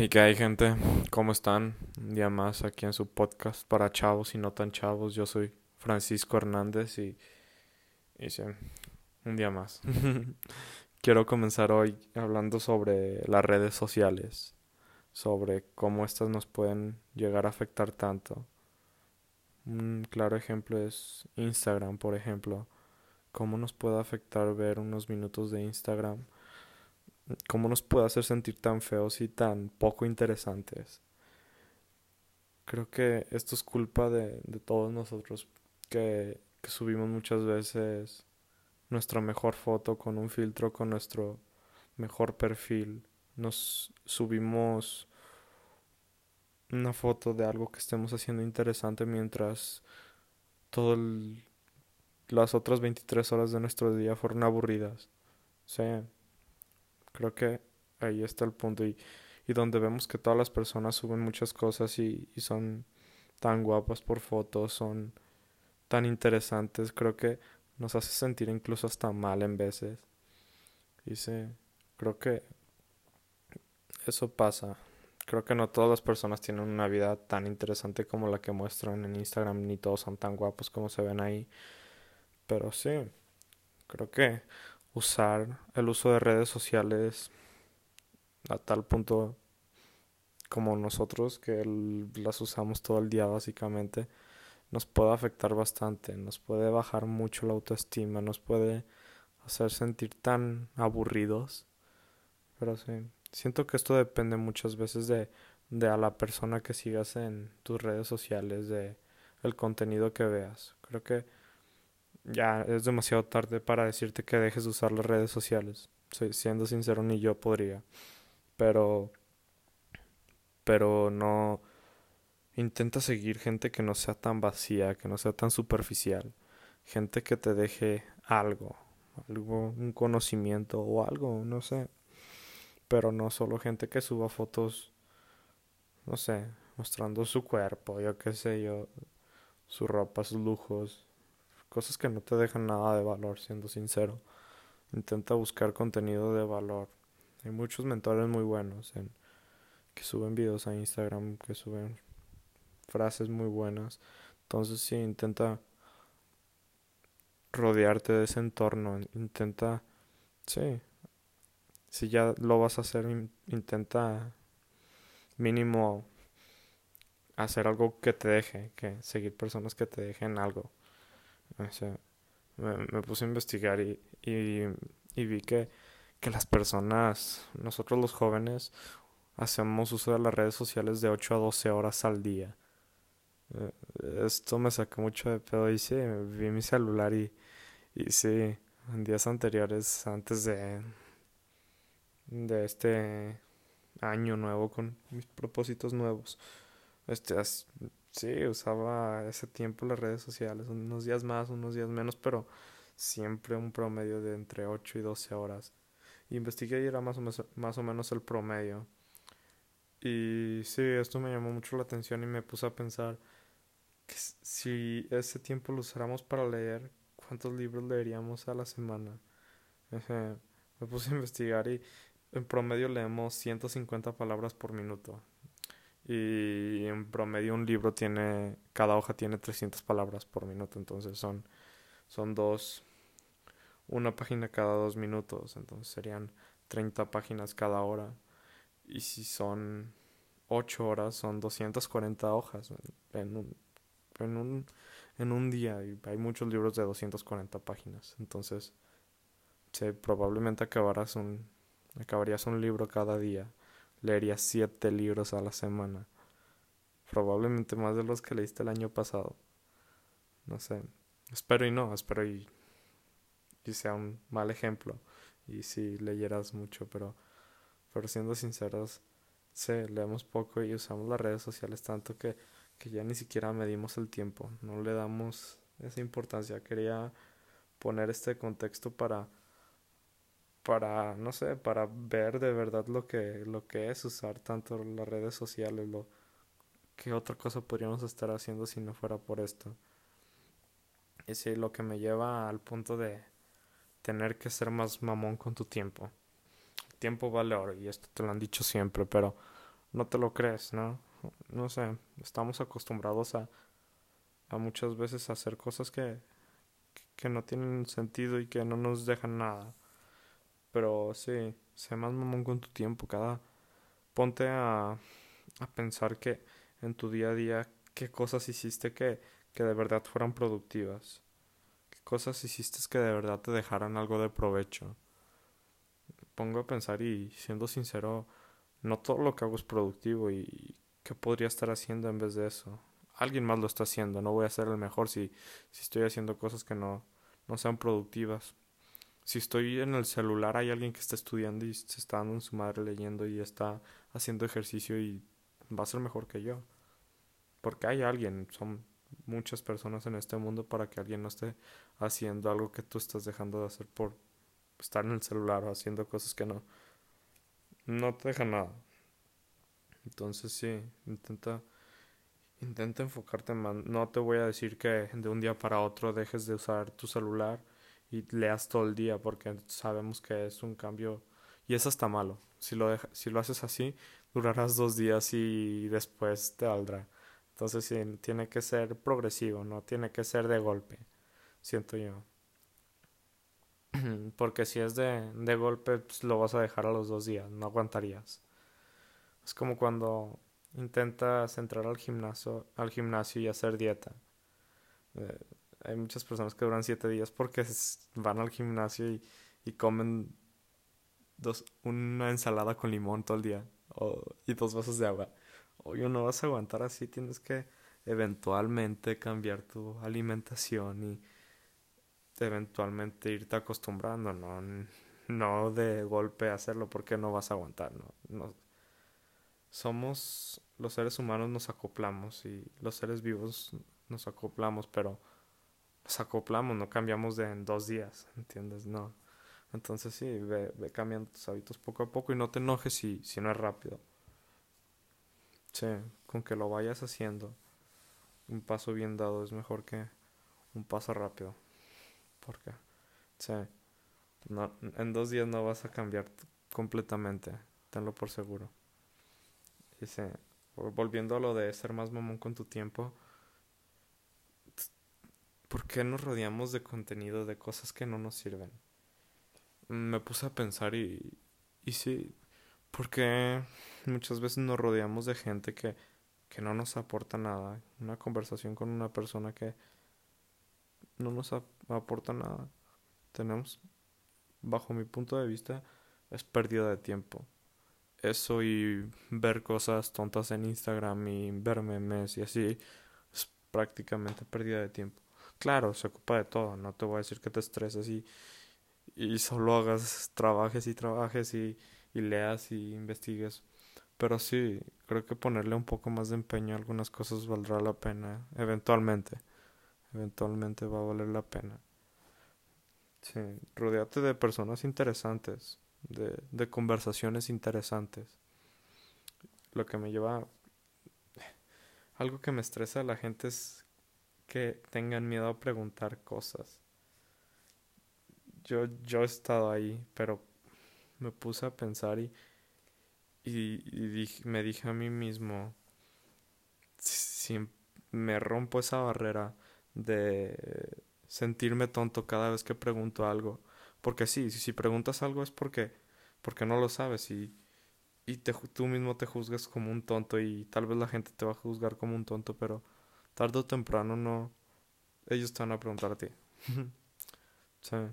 Hey, ¿qué hay, gente? ¿Cómo están? Un día más aquí en su podcast para chavos y no tan chavos. Yo soy Francisco Hernández y, y sí, un día más. Quiero comenzar hoy hablando sobre las redes sociales, sobre cómo estas nos pueden llegar a afectar tanto. Un claro ejemplo es Instagram, por ejemplo. ¿Cómo nos puede afectar ver unos minutos de Instagram? ¿Cómo nos puede hacer sentir tan feos y tan poco interesantes? Creo que esto es culpa de, todos nosotros que, que subimos muchas veces nuestra mejor foto con un filtro con nuestro mejor perfil. Nos subimos una foto de algo que estemos haciendo interesante mientras todas las otras 23 horas de nuestro día fueron aburridas. Sí, creo que ahí está el punto y, y donde vemos que todas las personas suben muchas cosas y, y son tan guapas por fotos, son tan interesantes, creo que nos hace sentir incluso hasta mal en veces. Sí, creo que eso pasa. Creo que no todas las personas tienen una vida tan interesante como la que muestran en Instagram, ni todos son tan guapos como se ven ahí. Pero sí, creo que usar el uso de redes sociales a tal punto como nosotros, que las usamos todo el día básicamente, nos puede afectar bastante, nos puede bajar mucho la autoestima, nos puede hacer sentir tan aburridos. Pero sí, siento que esto depende muchas veces de, de a la persona que sigas en tus redes sociales, de el contenido que veas. Creo que ya es demasiado tarde para decirte que dejes de usar las redes sociales. Soy, siendo sincero, ni yo podría. Pero pero no Intenta seguir gente que no sea tan vacía, que no sea tan superficial. Gente que te deje algo, algo, un conocimiento o algo, no sé. Pero no solo gente que suba fotos, no sé, mostrando su cuerpo, yo qué sé yo, su ropa, sus lujos, cosas que no te dejan nada de valor, siendo sincero. Intenta buscar contenido de valor. Hay muchos mentores muy buenos en, que suben videos a Instagram, que suben frases muy buenas. Entonces sí, intenta rodearte de ese entorno, intenta, sí, si ya lo vas a hacer, intenta mínimo hacer algo que te deje, que seguir personas que te dejen algo. Me, puse a investigar y, vi que, las personas, nosotros los jóvenes, hacemos uso de las redes sociales de 8 a 12 horas al día. Eh, esto me sacó mucho de pedo y sí, vi mi celular y, y sí, en días anteriores, antes de este año nuevo con mis propósitos nuevos, este, sí, usaba ese tiempo las redes sociales, unos días más, unos días menos, pero siempre un promedio de entre 8 y 12 horas. investigué y era más o, menos, más o menos el promedio. Y sí, esto me llamó mucho la atención y me puse a pensar que si ese tiempo lo usáramos para leer, ¿cuántos libros leeríamos a la semana? me puse a investigar y en promedio leemos 150 palabras por minuto. Y en promedio un libro tiene, cada hoja tiene 300 palabras por minuto, entonces son, son dos, una página cada dos minutos, entonces serían 30 páginas cada hora. Y si son 8 horas, son 240 hojas en un, en un, en un día. Y hay muchos libros de 240 páginas. Entonces, probablemente acabarás un, acabarías un libro cada día. Leerías siete libros a la semana. Probablemente más de los que leíste el año pasado. No sé. Espero y no, espero y, y sea un mal ejemplo. Y si leyeras mucho, pero, pero siendo sinceros, sí, leemos poco y usamos las redes sociales tanto que que ya ni siquiera medimos el tiempo, no le damos esa importancia. Quería poner este contexto para para no sé, para ver de verdad lo que lo que es usar tanto las redes sociales, lo qué otra cosa podríamos estar haciendo si no fuera por esto. Y sí, lo que me lleva al punto de tener que ser más mamón con tu tiempo. El tiempo vale oro y esto te lo han dicho siempre, pero no te lo crees, ¿no? No sé, estamos acostumbrados a, a muchas veces hacer cosas que, que no tienen sentido y que no nos dejan nada. Pero sí, sé más mamón con tu tiempo. Cada. Ponte a, a pensar que en tu día a día qué cosas hiciste que, que de verdad fueran productivas. Qué cosas hiciste que de verdad te dejaran algo de provecho. Pongo a pensar y siendo sincero, no todo lo que hago es productivo y qué podría estar haciendo en vez de eso. Alguien más lo está haciendo, no voy a ser el mejor si, si estoy haciendo cosas que no, no sean productivas. Si estoy en el celular hay alguien que está estudiando y se está dando en su madre leyendo y está haciendo ejercicio y va a ser mejor que yo. Porque hay alguien, son muchas personas en este mundo para que alguien no esté haciendo algo que tú estás dejando de hacer por estar en el celular o haciendo cosas que no no te dejan nada. Entonces sí, intenta intenta enfocarte más. No te voy a decir que de un día para otro dejes de usar tu celular y leas todo el día porque sabemos que es un cambio y eso está malo. Si lo si lo haces así, durarás dos días y después te valdrá. Entonces sí, tiene que ser progresivo, no tiene que ser de golpe, siento yo. Porque si es de, de golpe, pues lo vas a dejar a los dos días, no aguantarías. Es como cuando intentas entrar al gimnasio, al gimnasio y hacer dieta. Eh, hay muchas personas que duran siete días porque van al gimnasio y, comen dos, una ensalada con limón todo el día o, y dos vasos de agua. Oye, no vas a aguantar así, tienes que eventualmente cambiar tu alimentación y eventualmente irte acostumbrando, no, no de golpe hacerlo porque no vas a aguantar, no, no. Somos los seres humanos nos acoplamos y los seres vivos nos acoplamos, pero nos acoplamos, no cambiamos de en dos días, ¿entiendes? No. Entonces sí, ve, ve cambiando tus hábitos poco a poco y no te enojes si, si no es rápido. Sí, con que lo vayas haciendo, un paso bien dado es mejor que un paso rápido. Porque, sí, no, en dos días no vas a cambiar completamente, tenlo por seguro. Dice, volviendo a lo de ser más mamón con tu tiempo, ¿por qué nos rodeamos de contenido, de cosas que no nos sirven? Me puse a pensar y, y sí, porque muchas veces nos rodeamos de gente que, que no nos aporta nada. Una conversación con una persona que no nos aporta nada. Tenemos, bajo mi punto de vista, es pérdida de tiempo. Eso y ver cosas tontas en Instagram y ver memes y así es prácticamente pérdida de tiempo. Claro, se ocupa de todo, no te voy a decir que te estreses y, y solo hagas, trabajes y trabajes y y leas y investigues. Pero sí, creo que ponerle un poco más de empeño a algunas cosas valdrá la pena, eventualmente. Eventualmente va a valer la pena. Sí, rodeate de personas interesantes, de, de conversaciones interesantes. Lo que me lleva... Algo que me estresa a la gente es que tengan miedo a preguntar cosas. Yo, yo he estado ahí, pero me puse a pensar y, y, me dije a mí mismo, si me rompo esa barrera de sentirme tonto cada vez que pregunto algo, porque sí, si, si preguntas algo es porque, porque no lo sabes y, y te, tú mismo te juzgas como un tonto y tal vez la gente te va a juzgar como un tonto, pero tarde o temprano no, ellos te van a preguntar a ti. o sea,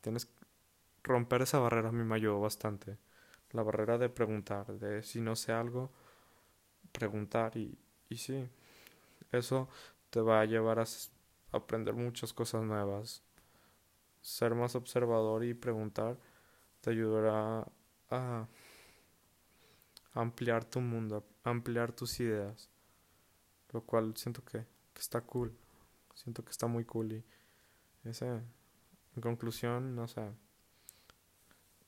tienes romper esa barrera a mí me ayudó bastante. La barrera de preguntar, de si no sé algo, preguntar y, y sí, eso te va a llevar a aprender muchas cosas nuevas. Ser más observador y preguntar te ayudará a ampliar tu mundo, ampliar tus ideas. Lo cual siento que, está cool. Siento que está muy cool y ese, en conclusión, no sé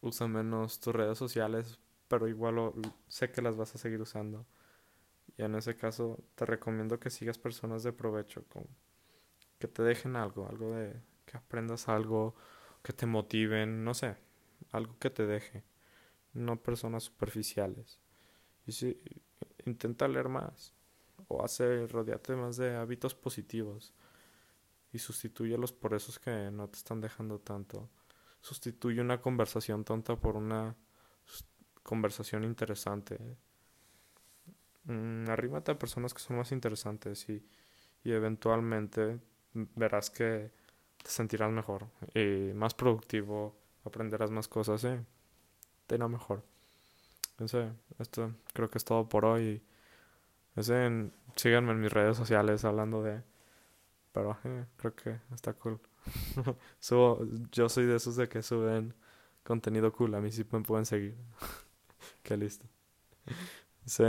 usa menos tus redes sociales, pero igual sé que las vas a seguir usando. Y en ese caso te recomiendo que sigas personas de provecho, con, que te dejen algo, algo de que aprendas algo, que te motiven, no sé, algo que te deje, no personas superficiales. Y sí, intenta leer más. O hace, rodeate más de hábitos positivos. Y sustitúyelos por esos que no te están dejando tanto. Sustituye una conversación tonta por una conversación interesante. Mm, arrímate a personas que son más interesantes y, y eventualmente verás que te sentirás mejor y más productivo, aprenderás más cosas, ¿eh? Te irá mejor. Entonces, esto creo que es todo por hoy. Ese, síganme en mis redes sociales hablando de... Pero eh, creo que está cool. Subo, yo soy de esos de que suben contenido cool. A mí sí me pueden seguir. Qué listo. Sí,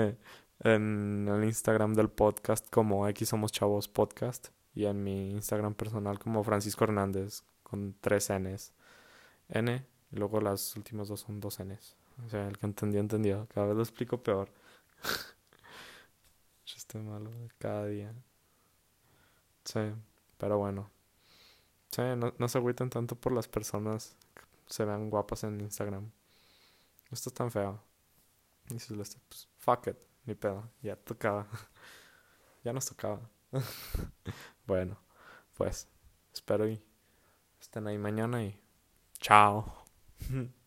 en el Instagram del podcast como X Somos Chavos Podcast y en mi Instagram personal como Francisco Hernández con tres Ns. N y luego las últimas dos son dos Ns. O sea, el que entendió, entendió. Cada vez lo explico peor. Chiste malo cada día. Sí, pero bueno. Sí, no, no se agüiten tanto por las personas que se vean guapas en Instagram. Esto es tan feo. Y si les pues, fuck it, ni pedo. Ya tocaba. ya nos tocaba. bueno, pues, espero y estén ahí mañana y chao.